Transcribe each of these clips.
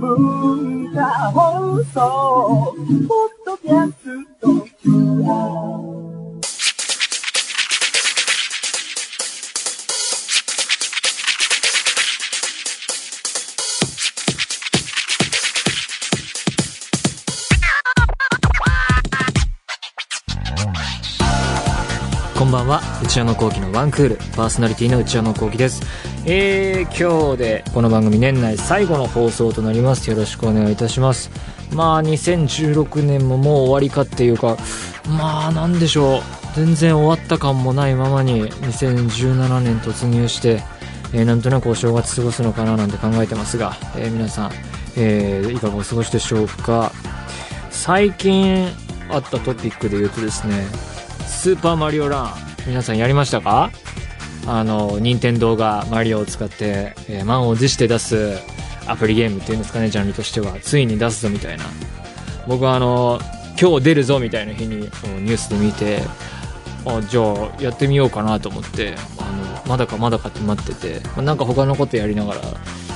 文化放送ポッドキャストツアーこんばんは。内山聖輝のワンクール。パーソナリティの内山聖輝です。えー、今日でこの番組年内最後の放送となります。よろしくお願いいたします。まあ2016年ももう終わりかっていうかまあなんでしょう。全然終わった感もないままに2017年突入してえーなんとなくお正月過ごすのかななんて考えてますが、えー皆さん、えーいかがお過ごしでしょうか。最近あったトピックで言うとですねスーパーマリオラン皆さんやりましたか？あの任天堂がマリオを使って、えー満を持して出すアプリゲームっていうんですかねジャンルとしては。ついに出すぞみたいな。僕はあの今日出るぞみたいな日にニュースで見てあじゃあやってみようかなと思ってあのまだかまだかって待ってて、まあなんか他のことやりながら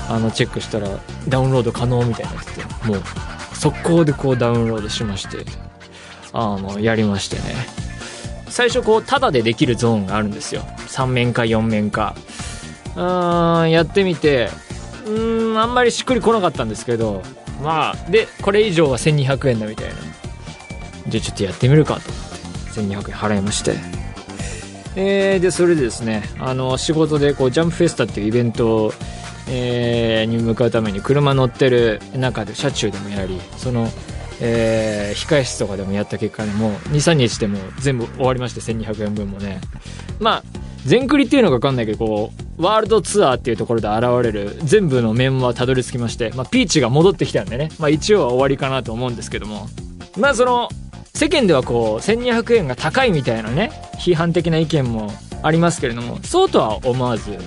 あのチェックしたらダウンロード可能みたいになっててもう速攻でこうダウンロードしましてあのやりましてね。最初こうタダでできるゾーンがあるんですよ。3面か4面か。うーんやってみて。うーんあんまりしっくりこなかったんですけど。まあでこれ以上は1200円だみたいな。じゃあちょっとやってみるかと。思って1200円払いまして。えー、でそれでですねあの仕事でこうジャンプフェスタっていうイベントえーに向かうために車乗ってる中で車中でもやりそのえー控え室とかでもやった結果でも23日でも全部終わりまして1200円分もね。まあ全クリっていうのか分かんないけどこうワールドツアーっていうところで現れる全部の面はたどり着きまして、まあ、ピーチが戻ってきたんでね、まあ、一応は終わりかなと思うんですけども。まあその世間ではこう1200円が高いみたいなね批判的な意見もありますけれどもそうとは思わず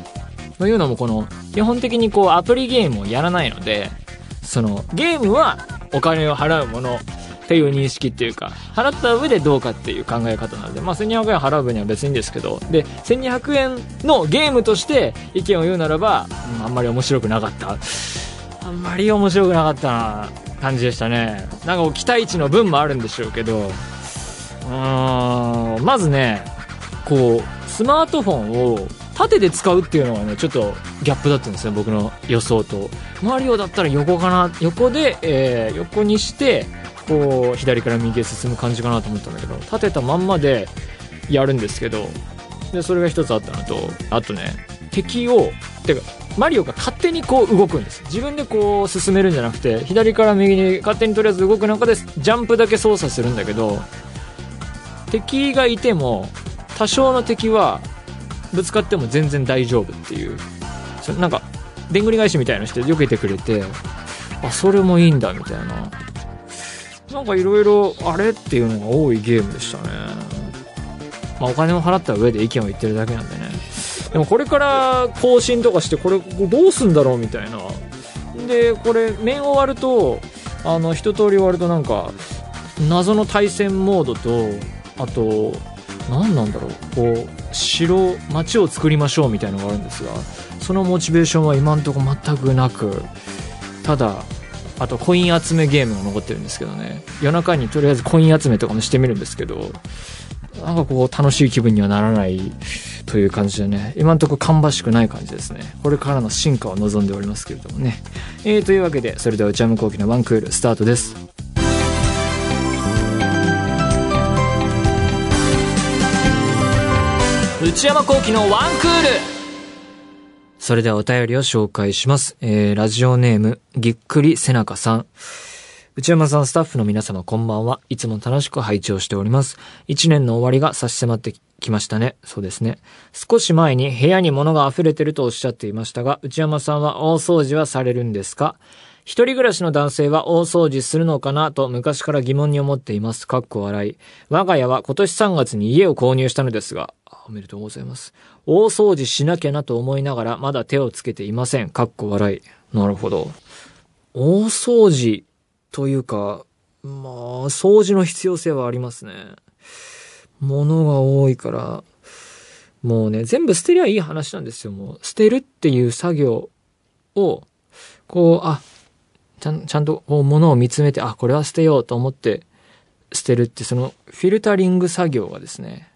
というのもこの基本的にこうアプリゲームをやらないのでそのゲームはお金を払うものっていう認識っていうか払った上でどうかっていう考え方なので、まあ、1200円払う分には別にですけどで1200円のゲームとして意見を言うならば、うんあんまり面白くなかった。あんまり面白くなかったな感じでしたね。なんか期待値の分もあるんでしょうけどうーんまずねこうスマートフォンを縦で使うっていうのがねちょっとギャップだったんですね僕の予想と。マリオだったら横かな横で、えー横にしてこう左から右へ進む感じかなと思ったんだけど立てたまんまでやるんですけどでそれが一つあったのとあとね敵をてかマリオが勝手にこう動くんです。自分でこう進めるんじゃなくて左から右に勝手にとりあえず動く中でジャンプだけ操作するんだけど敵がいても多少の敵はぶつかっても全然大丈夫っていう。そなんかでんぐり返しみたいのして避けてくれてあそれもいいんだみたいな。なんかいろいろあれっていうのが多いゲームでしたね。まあお金を払った上で意見を言ってるだけなんでね。でもこれから更新とかしてこれどうすんだろうみたいな。でこれ面終わるとあの一通り終わるとなんか謎の対戦モードとあと何なんだろう。こう城町を作りましょうみたいのがあるんですがそのモチベーションは今んとこ全くなくただあとコイン集めゲームが残ってるんですけどね。夜中にとりあえずコイン集めとかもしてみるんですけどなんかこう楽しい気分にはならないという感じでね。今んとこ芳しくない感じですね。これからの進化を望んでおりますけれどもね。えー、というわけでそれでは内山昂輝のワンクールスタートです。内山昂輝のワンクールそれではお便りを紹介します。えー、ラジオネーム、ぎっくりせなかさん。内山さん、スタッフの皆様、こんばんは。いつも楽しく拝聴しております。一年の終わりが差し迫ってきましたね。そうですね。少し前に部屋に物が溢れてるとおっしゃっていましたが、内山さんは大掃除はされるんですか？一人暮らしの男性は大掃除するのかなと昔から疑問に思っています。かっこ笑い。我が家は今年3月に家を購入したのですが、おめでとうございます。大掃除しなきゃなと思いながらまだ手をつけていません。かっこ笑い。なるほど。大掃除というか、まあ、掃除の必要性はありますね。物が多いから、もうね、全部捨てりゃいい話なんですよ。もう、捨てるっていう作業を、こう、あ、ちゃん、ちゃんとこう物を見つめて、あ、これは捨てようと思って捨てるって、そのフィルタリング作業がですね、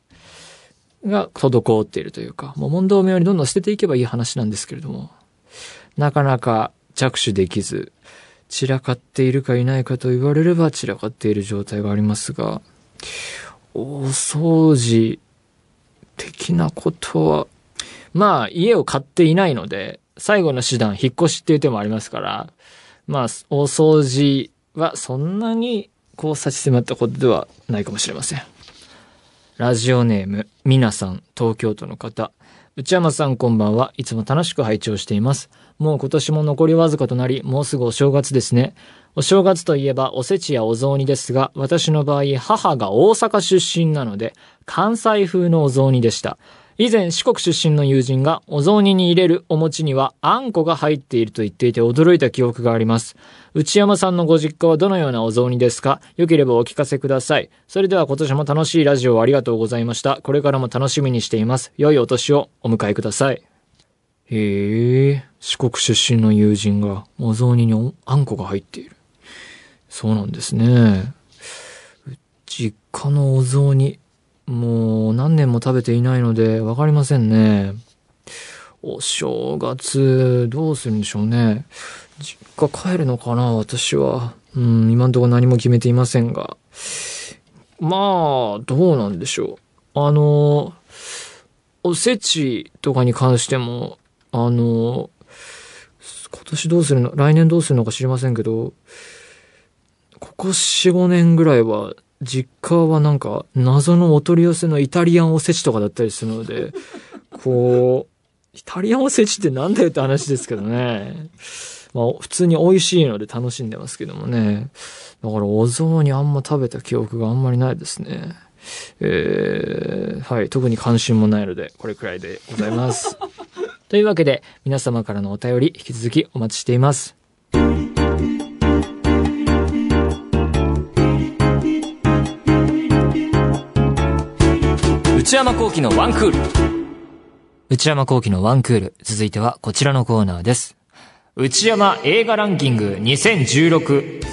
が滞っているというか、もう問答無用にどんどん捨てていけばいい話なんですけれども、なかなか着手できず、散らかっているかいないかと言われれば散らかっている状態がありますが、大掃除的なことは、まあ家を買っていないので、最後の手段、引っ越しっていう手もありますから、まあ大掃除はそんなにこう差し迫ったことではないかもしれません。ラジオネーム、みなさん、東京都の方。内山さんこんばんは。いつも楽しく拝聴しています。もう今年も残りわずかとなり、もうすぐお正月ですね。お正月といえばおせちやお雑煮ですが、私の場合、母が大阪出身なので、関西風のお雑煮でした。以前四国出身の友人がお雑煮に入れるお餅にはあんこが入っていると言っていて驚いた記憶があります。内山さんのご実家はどのようなお雑煮ですか？よければお聞かせください。それでは今年も楽しいラジオをありがとうございました。これからも楽しみにしています。良いお年をお迎えください。へえ、四国出身の友人がお雑煮にあんこが入っている。そうなんですね。実家のお雑煮、もう何年も食べていないのでわかりませんね。お正月、どうするんでしょうね。実家帰るのかな私は。うん、今んとこ何も決めていませんが。まあ、どうなんでしょう。あの、おせちとかに関しても、あの、今年どうするの来年どうするのか知りませんけど、ここ4、5年ぐらいは実家はなんか謎のお取り寄せのイタリアンおせちとかだったりするので、こう、イタリアンおせちってなんだよって話ですけどね。まあ普通に美味しいので楽しんでますけどもね。だからお雑煮あんま食べた記憶があんまりないですね。えー、はい、特に関心もないので、これくらいでございます。というわけで、皆様からのお便り、引き続きお待ちしています。内山幸喜のワンクール。内山幸喜のワンクール。続いてはこちらのコーナーです。内山映画ランキング2016。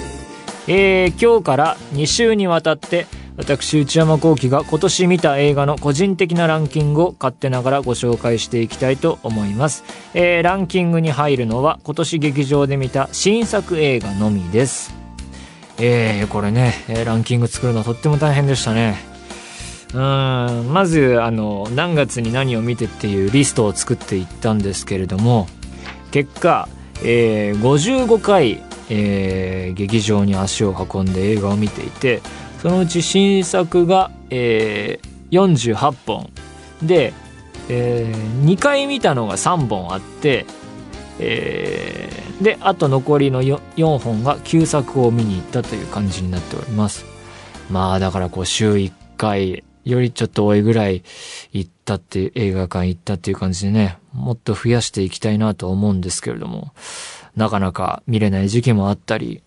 えー、今日から2週にわたって私内山幸喜が今年見た映画の個人的なランキングを勝手ながらご紹介していきたいと思います、えー、ランキングに入るのは今年劇場で見た新作映画のみですえー、これねランキング作るのとっても大変でしたねうんまずあの何月に何を見てっていうリストを作っていったんですけれども結果、えー、55回、えー、劇場に足を運んで映画を見ていてそのうち新作が、えー、48本。で、えー、2回見たのが3本あって、えー、であと残りの 4, 4本が旧作を見に行ったという感じになっております。まあだからこう週1回よりちょっと多いぐらい行ったっていう、映画館行ったっていう感じでね、もっと増やしていきたいなと思うんですけれども、なかなか見れない時期もあったり、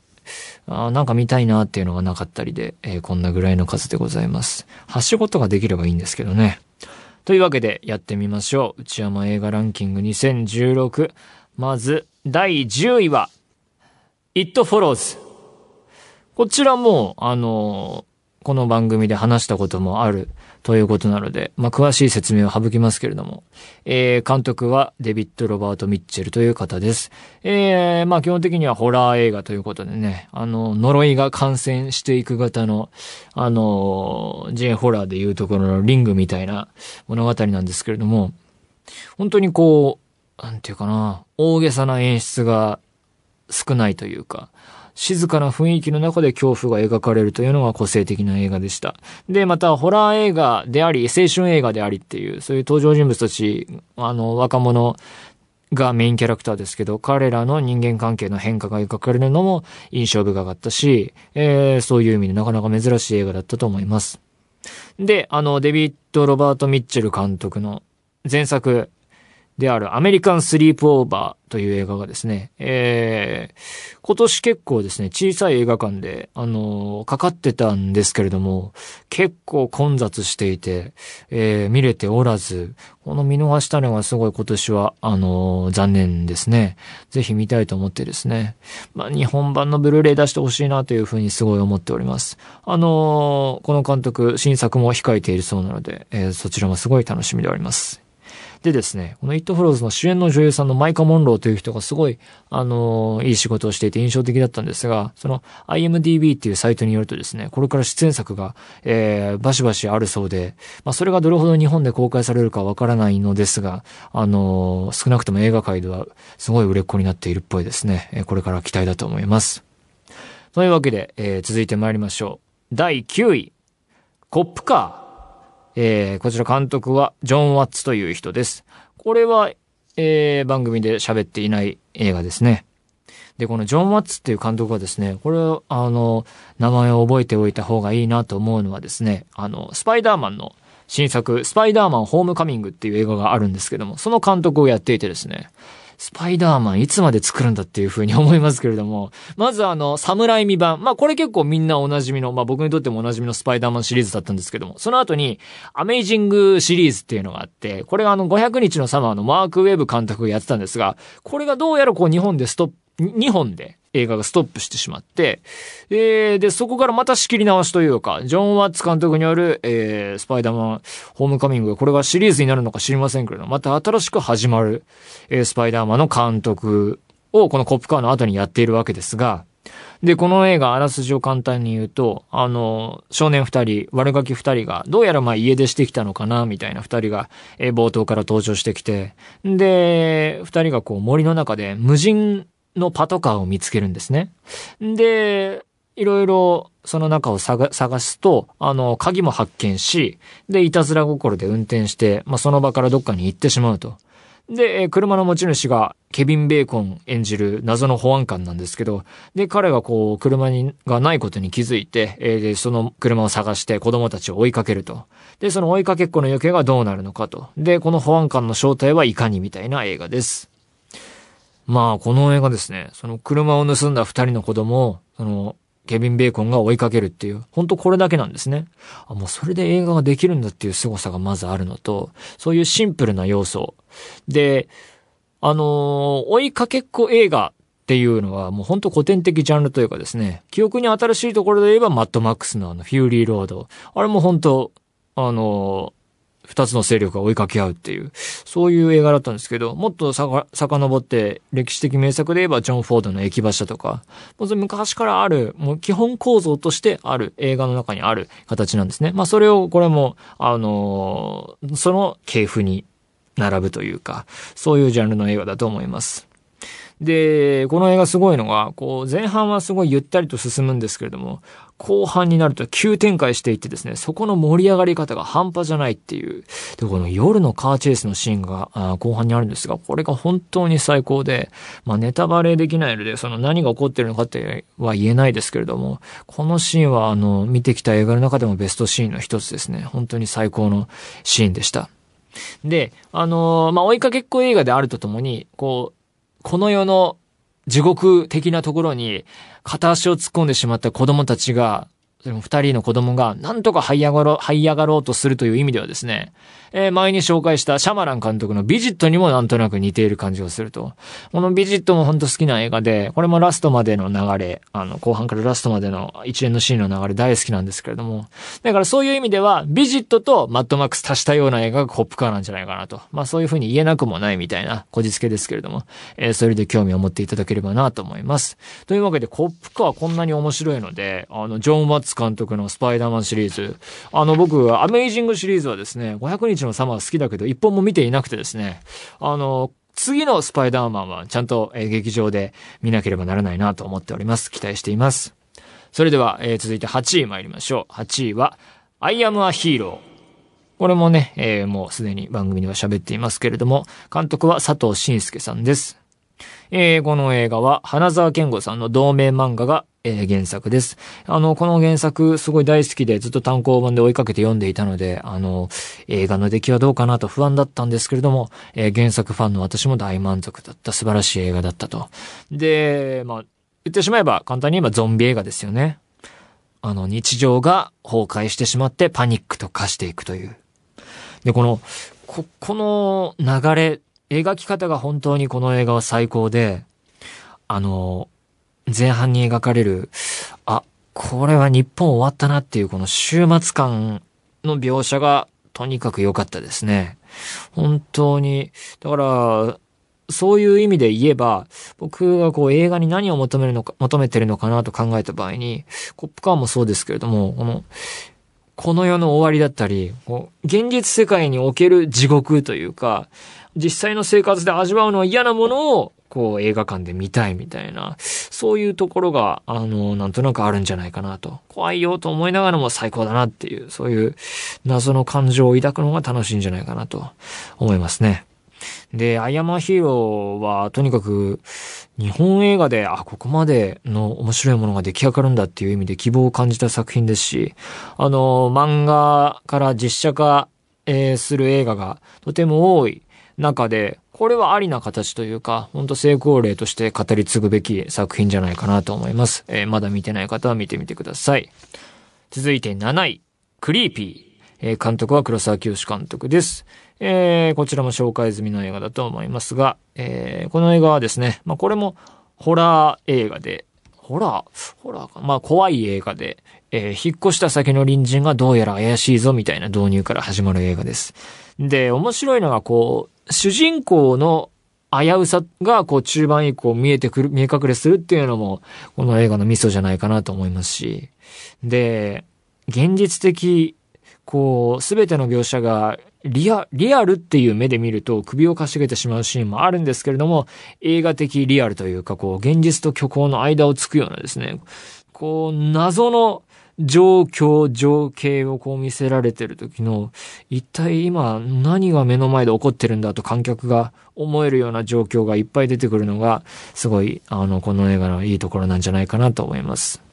あなんか見たいなっていうのがなかったりで、えー、こんなぐらいの数でございます。はしごとができればいいんですけどね。というわけでやってみましょう。内山映画ランキング2016。まず、第10位は、It Follows。こちらも、あのこの番組で話したこともあるということなので、まあ、詳しい説明を省きますけれども、えー、監督はデビッド・ロバート・ミッチェルという方です。えー、まあ、基本的にはホラー映画ということでね、あの、呪いが感染していく型の、あの、ジェン・ホラーでいうところのリングみたいな物語なんですけれども、本当にこう、なんていうかな、大げさな演出が少ないというか、静かな雰囲気の中で恐怖が描かれるというのが個性的な映画でした。で、また、ホラー映画であり、青春映画でありっていう、そういう登場人物たち、あの、若者がメインキャラクターですけど、彼らの人間関係の変化が描かれるのも印象深かったし、えー、そういう意味でなかなか珍しい映画だったと思います。で、あの、デビッド・ロバート・ミッチェル監督の前作、であるアメリカンスリープオーバーという映画がですね、えー、今年結構ですね、小さい映画館で、あのー、かかってたんですけれども、結構混雑していて、えー、見れておらず、この見逃したのがすごい今年は、あのー、残念ですね。ぜひ見たいと思ってですね。まあ、日本版のブルーレイ出してほしいなというふうにすごい思っております。あの、この監督、新作も控えているそうなので、え、そちらもすごい楽しみであります。でですね、このイットフローズの主演の女優さんのマイカ・モンローという人がすごい、あのー、いい仕事をしていて印象的だったんですが、その IMDB っていうサイトによるとですね、これから出演作が、えー、バシバシあるそうで、まあ、それがどれほど日本で公開されるかわからないのですが、あのー、少なくとも映画界ではすごい売れっ子になっているっぽいですね。えー、これから期待だと思います。というわけで、えー、続いて参りましょう。第9位。コップカー。えー、こちら監督はジョン・ワッツという人です。これは、えー、番組で喋っていない映画ですね。で、このジョン・ワッツっていう監督はですね、これを、あの、名前を覚えておいた方がいいなと思うのはですね、あの、スパイダーマンの新作、スパイダーマンホームカミングっていう映画があるんですけども、その監督をやっていてですね、スパイダーマンいつまで作るんだっていうふうに思いますけれども、まずあの、サムライミ版。まあこれ結構みんなおなじみの、まあ僕にとってもおなじみのスパイダーマンシリーズだったんですけども、その後に、アメイジングシリーズっていうのがあって、これがあの500日のサマーのマークウェブ監督がやってたんですが、これがどうやらこう日本でストップ、2本で映画がストップしてしまって、えー、で、そこからまた仕切り直しというか、ジョン・ワッツ監督による、えー、スパイダーマン、ホームカミング、これがシリーズになるのか知りませんけれど、また新しく始まる、えー、スパイダーマンの監督をこのコップカーの後にやっているわけですが、で、この映画、あらすじを簡単に言うと、あの、少年二人、悪ガキ二人が、どうやらまあ家出してきたのかな、みたいな二人が、えー、冒頭から登場してきて、で、二人がこう森の中で無人のパトカーを見つけるんですね。で、いろいろその中を探すと、あの、鍵も発見し、で、いたずら心で運転して、まあ、その場からどっかに行ってしまうと。で、車の持ち主がケビン・ベーコン演じる謎の保安官なんですけど、で、彼がこう、車に、がないことに気づいて、えー、で、その車を探して子供たちを追いかけると。で、その追いかけっこの行方がどうなるのかと。で、この保安官の正体はいかにみたいな映画です。まあ、この映画ですね、その車を盗んだ二人の子供を、その、ケビン・ベーコンが追いかけるっていう、ほんとこれだけなんですね。あ、もうそれで映画ができるんだっていう凄さがまずあるのと、そういうシンプルな要素。で、あのー、追いかけっこ映画っていうのはもうほんと古典的ジャンルというかですね、記憶に新しいところで言えばマッドマックスのあのフューリーロード。あれも本当あの二つの勢力が追いかけ合うっていう、そういう映画だったんですけど、もっとさか、遡って歴史的名作で言えばジョン・フォードの駅馬車とか、もう昔からある、もう基本構造としてある映画の中にある形なんですね。まあそれを、これも、あのー、その系譜に並ぶというか、そういうジャンルの映画だと思います。で、この映画すごいのが、こう、前半はすごいゆったりと進むんですけれども、後半になると急展開していってですね、そこの盛り上がり方が半端じゃないっていう。で、この夜のカーチェイスのシーンがあ後半にあるんですが、これが本当に最高で、まあネタバレできないので、その何が起こってるのかっては言えないですけれども、このシーンはあの、見てきた映画の中でもベストシーンの一つですね。本当に最高のシーンでした。で、あのー、まあ追いかけっこ映画であるとともに、こう、この世の地獄的なところに片足を突っ込んでしまった子供たちがその二人の子供がなんとか這い上がろう、這い上がろうとするという意味ではですね、えー、前に紹介したシャマラン監督のビジットにもなんとなく似ている感じがすると。このビジットも本当好きな映画で、これもラストまでの流れ、あの、後半からラストまでの一連のシーンの流れ大好きなんですけれども、だからそういう意味では、ビジットとマッドマックス足したような映画がコップカーなんじゃないかなと。まあそういうふうに言えなくもないみたいなこじつけですけれども、えー、それで興味を持っていただければなと思います。というわけで、コップカーこんなに面白いので、あの、ジョン・ワッツ監督のスパイダーマンシリーズ。あの、僕、アメイジングシリーズはですね、500日のサマー好きだけど、一本も見ていなくてですね、あの、次のスパイダーマンはちゃんと、え劇場で見なければならないなと思っております。期待しています。それでは、えー、続いて8位参りましょう。8位は、I am a hero。これもね、えー、もうすでに番組では喋っていますけれども、監督は佐藤慎介さんです。えー、この映画は、花沢健吾さんの同名漫画が、えー、原作です。あの、この原作すごい大好きでずっと単行本で追いかけて読んでいたので、あの、映画の出来はどうかなと不安だったんですけれども、えー、原作ファンの私も大満足だった素晴らしい映画だったと。で、まあ、言ってしまえば簡単に言えばゾンビ映画ですよね。あの、日常が崩壊してしまってパニックと化していくという。で、この、こ、この流れ、描き方が本当にこの映画は最高で、あの、前半に描かれる、あ、これは日本終わったなっていうこの週末感の描写がとにかく良かったですね。本当に、だから、そういう意味で言えば、僕がこう映画に何を求めるのか、求めてるのかなと考えた場合に、コップカーもそうですけれども、この、この世の終わりだったり、こう現実世界における地獄というか、実際の生活で味わうのは嫌なものを、こう映画館で見たいみたいな、そういうところが、あの、なんとなくあるんじゃないかなと。怖いよと思いながらも最高だなっていう、そういう謎の感情を抱くのが楽しいんじゃないかなと思いますね。で、アイアマーヒーローはとにかく日本映画で、あ、ここまでの面白いものが出来上がるんだっていう意味で希望を感じた作品ですし、あの、漫画から実写化、えー、する映画がとても多い中で、これはありな形というか、ほんと成功例として語り継ぐべき作品じゃないかなと思います。えー、まだ見てない方は見てみてください。続いて7位、クリーピー。えー、監督は黒沢清監督です。えー、こちらも紹介済みの映画だと思いますが、えー、この映画はですね、まあ、これもホラー映画で、ホラー？ホラーかまあ、怖い映画で、えー、引っ越した先の隣人がどうやら怪しいぞみたいな導入から始まる映画です。で、面白いのがこう、主人公の危うさが、こう、中盤以降見えてくる、見え隠れするっていうのも、この映画のミソじゃないかなと思いますし。で、現実的、こう、すべての描写がリア、リアルっていう目で見ると首をかしげてしまうシーンもあるんですけれども、映画的リアルというか、こう、現実と虚構の間をつくようなですね、こう、謎の状況、情景をこう見せられてる時の、一体今何が目の前で起こってるんだと観客が思えるような状況がいっぱい出てくるのが、すごい、あの、この映画のいいところなんじゃないかなと思います。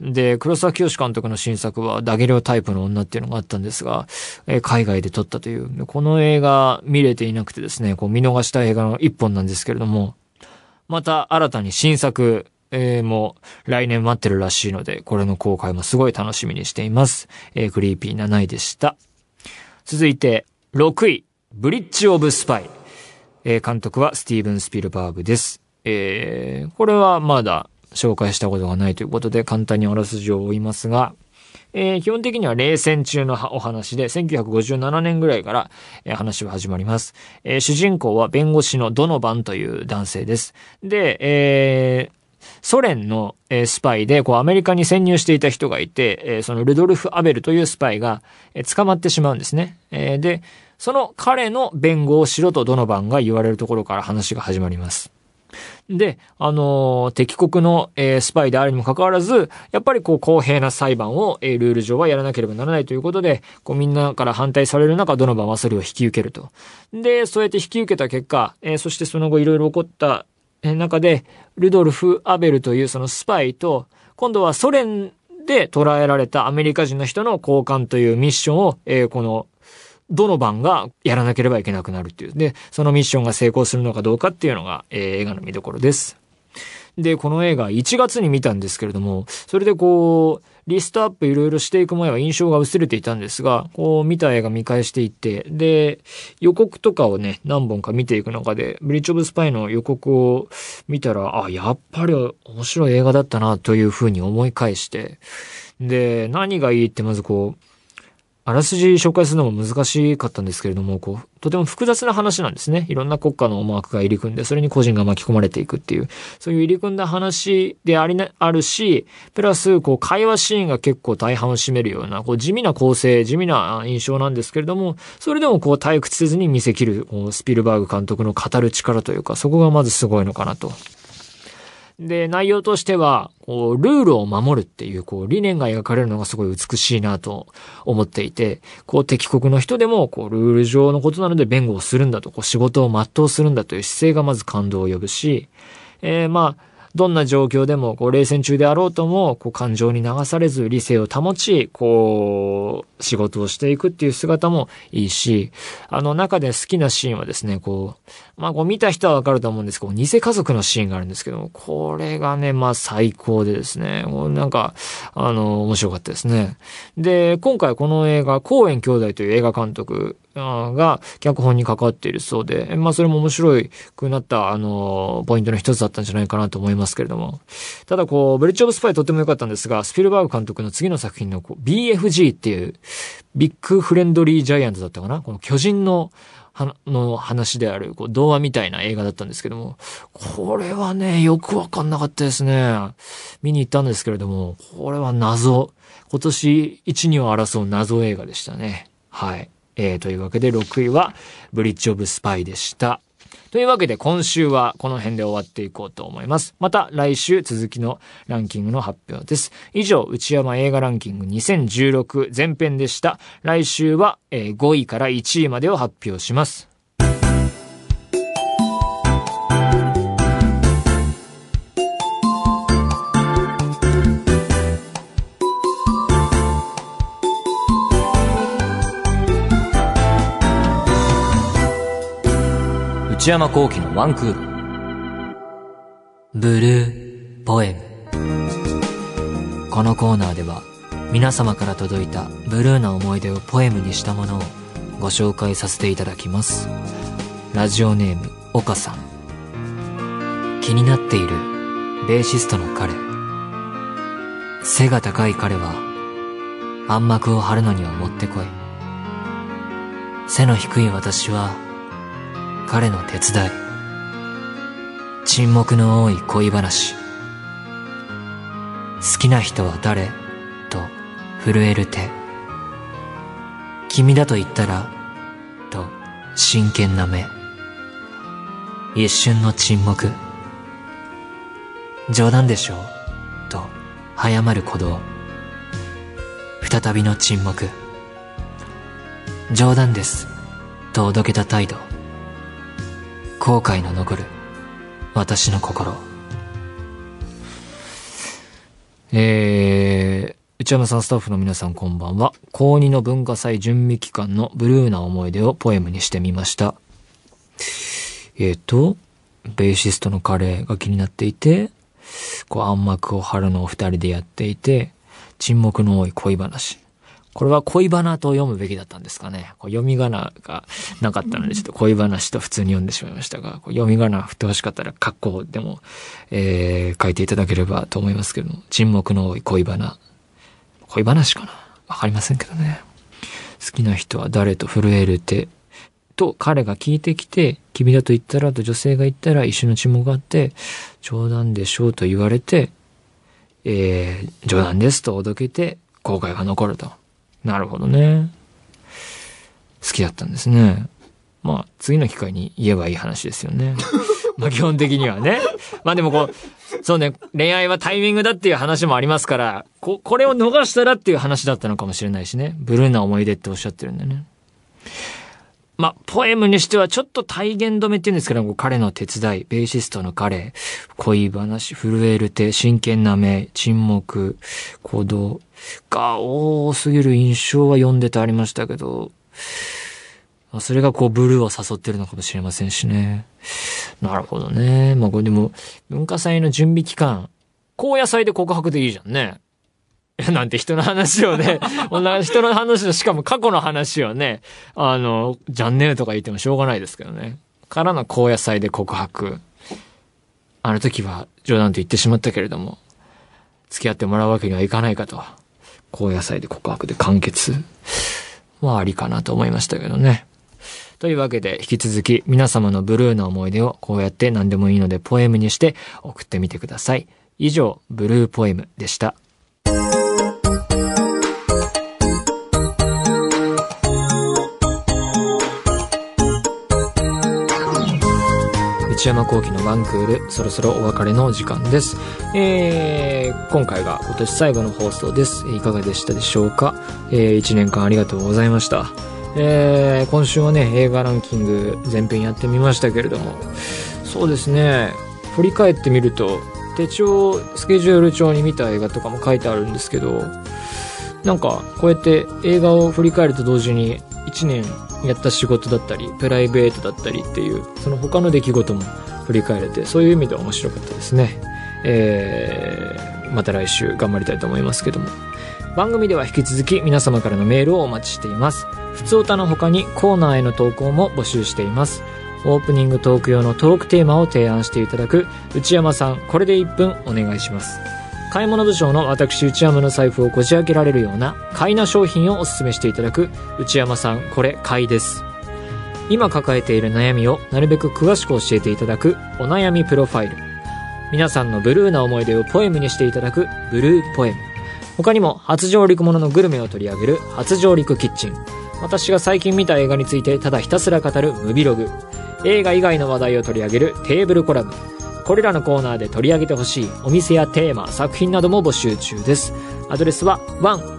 で、黒沢清監督の新作は、ダゲレオタイプの女っていうのがあったんですが、え海外で撮ったという、この映画見れていなくてですね、こう見逃した映画の一本なんですけれども、また新たに新作、えー、もう来年待ってるらしいので、これの公開もすごい楽しみにしています。えー、クリーピー7位でした。続いて、6位、ブリッジ・オブ・スパイ。えー、監督はスティーブン・スピルバーグです。えー、これはまだ紹介したことがないということで簡単にあらすじを追いますが、えー、基本的には冷戦中のお話で、1957年ぐらいから、えー、話は始まります。えー、主人公は弁護士のドノバンという男性です。で、えソ連の、えスパイで、こう、アメリカに潜入していた人がいて、えそのルドルフ・アベルというスパイが、え捕まってしまうんですね。えで、その彼の弁護をしろとドノバンが言われるところから話が始まります。で、あのー、敵国の、えー、スパイであるにもかかわらず、やっぱりこう公平な裁判を、えー、ルール上はやらなければならないということで、こうみんなから反対される中、ドノバンはそれを引き受けると。で、そうやって引き受けた結果、えー、そしてその後いろいろ起こったえ中で、ルドルフ・アベルというそのスパイと、今度はソ連で捕らえられたアメリカ人の人の交換というミッションを、えー、このどの番がやらなければいけなくなるっていう。で、そのミッションが成功するのかどうかっていうのが、えー、映画の見どころです。で、この映画1月に見たんですけれども、それでこう、リストアップいろいろしていく前は印象が薄れていたんですが、こう見た映画見返していって、で、予告とかをね、何本か見ていく中で、ブリッジオブスパイの予告を見たら、あ、やっぱり面白い映画だったなというふうに思い返して、で、何がいいってまずこう、あらすじ紹介するのも難しかったんですけれども、こう、とても複雑な話なんですね。いろんな国家の思惑が入り組んで、それに個人が巻き込まれていくっていう、そういう入り組んだ話でありな、あるし、プラス、こう、会話シーンが結構大半を占めるような、こう、地味な構成、地味な印象なんですけれども、それでもこう、退屈せずに見せきる、こう、スピルバーグ監督の語る力というか、そこがまずすごいのかなとで、内容としては、こう、ルールを守るっていう、こう、理念が描かれるのがすごい美しいなと思っていて、こう、敵国の人でも、こう、ルール上のことなので弁護をするんだと、こう、仕事を全うするんだという姿勢がまず感動を呼ぶし、えー、まあ、どんな状況でも、こう、冷戦中であろうとも、こう、感情に流されず、理性を保ち、こう、仕事をしていくっていう姿もいいし、あの、中で好きなシーンはですね、こう、まあ、こう、見た人はわかると思うんですけど、偽家族のシーンがあるんですけど、これがね、まあ、最高でですね、もうなんか、あの、面白かったですね。で、今回この映画、公園兄弟という映画監督が脚本に関わっているそうで、まあそれも面白くなった、あの、ポイントの一つだったんじゃないかなと思いますけれども。ただこう、ブリッジオブスパイとっても良かったんですが、スピルバーグ監督の次の作品のこう BFG っていう、ビッグフレンドリージャイアントだったかな？この巨人のの話である、こう、童話みたいな映画だったんですけども、これはね、よくわかんなかったですね。見に行ったんですけれども、これは謎。今年1、2を争う謎映画でしたね。はい。えー、というわけで6位は、ブリッジオブスパイでした。というわけで今週はこの辺で終わっていこうと思います。また来週続きのランキングの発表です。以上、内山映画ランキング2016前編でした。来週は5位から1位までを発表します。内山幸喜のワンクール。ブルーポエム。このコーナーでは皆様から届いたブルーな思い出をポエムにしたものをご紹介させていただきます。ラジオネーム、岡さん。気になっているベーシストの彼。背が高い彼は暗幕を張るのにはもってこい。背の低い私は彼の手伝い。沈黙の多い恋話。好きな人は誰？と震える手。君だと言ったら？と真剣な目。一瞬の沈黙。冗談でしょ？うと早まる鼓動。再びの沈黙。冗談です。とおどけた態度。後悔の残る私の心えー、内山さんスタッフの皆さんこんばんは。高2の文化祭準備期間のブルーな思い出をポエムにしてみました。えっ、ー、と、ベーシストの彼が気になっていて、こう暗幕を張るのを二人でやっていて、沈黙の多い恋話。これは恋バナと読むべきだったんですかね。こう読み仮名がなかったので、ちょっと恋話と普通に読んでしまいましたが、こう読み仮名振ってほしかったら、格好でも、えー、書いていただければと思いますけども、沈黙の多い恋バナ。恋話かな？わかりませんけどね。好きな人は誰と震える手と彼が聞いてきて、君だと言ったらと女性が言ったら一緒の沈黙があって、冗談でしょうと言われて、えー、冗談ですとおどけて後悔が残ると。なるほどね。好きだったんですね。まあ、次の機会に言えばいい話ですよね。まあ、基本的にはね。まあでもこう、そうね、恋愛はタイミングだっていう話もありますから、こ、これを逃したらっていう話だったのかもしれないしね。ブルーな思い出っておっしゃってるんだよね。まあ、ポエムにしてはちょっと体現止めって言うんですけど、彼の手伝い、ベーシストの彼、恋話、震える手、真剣な目、沈黙、行動が多すぎる印象は読んでてありましたけど、まそれがこうブルーを誘ってるのかもしれませんしね。なるほどね。まあこれでも、文化祭の準備期間、高野祭で告白でいいじゃんね。なんて人の話をね、人の話の、しかも過去の話をね、あの、じゃんねえとか言ってもしょうがないですけどね。からの高野菜で告白。あの時は冗談と言ってしまったけれども、付き合ってもらうわけにはいかないかと。高野菜で告白で完結はありかなと思いましたけどね。というわけで、引き続き皆様のブルーな思い出をこうやって何でもいいのでポエムにして送ってみてください。以上、ブルーポエムでした。内山幸喜のワンクール、そろそろお別れの時間です。えー、今回が今年最後の放送です。いかがでしたでしょうか？えー、1年間ありがとうございました。えー、今週はね、映画ランキング全編やってみましたけれども、そうですね、振り返ってみると、手帳、スケジュール帳に見た映画とかも書いてあるんですけど、なんか、こうやって映画を振り返ると同時に、1年やった仕事だったり、プライベートだったりっていう、その他の出来事も振り返れて、そういう意味では面白かったですね。えー、また来週頑張りたいと思いますけども。番組では引き続き皆様からのメールをお待ちしています。普通歌の他にコーナーへの投稿も募集しています。オープニングトーク用のトークテーマを提案していただく内山さん、これで1分お願いします。買い物部長の私内山の財布をこじ開けられるような買いな商品をお勧めしていただく内山さん、これ買いです。今抱えている悩みをなるべく詳しく教えていただくお悩みプロファイル。皆さんのブルーな思い出をポエムにしていただくブルーポエム。他にも初上陸もののグルメを取り上げる初上陸キッチン。私が最近見た映画についてただひたすら語るムビログ。映画以外の話題を取り上げるテーブルコラム。これらのコーナーで取り上げてほしいお店やテーマ、作品なども募集中です。アドレスは one.joqr.net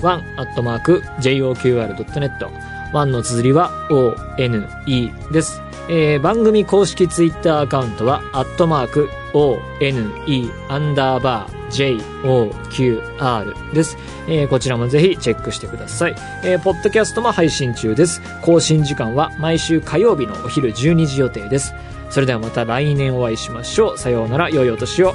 one.joqr.net one の綴りは one です。えー、番組公式ツイッターアカウントは、アットマーク、one, アンダーバー、joqr です。えー、こちらもぜひチェックしてください。えー、ポッドキャストも配信中です。更新時間は毎週火曜日のお昼12時予定です。それではまた来年お会いしましょう。さようなら、良いお年を。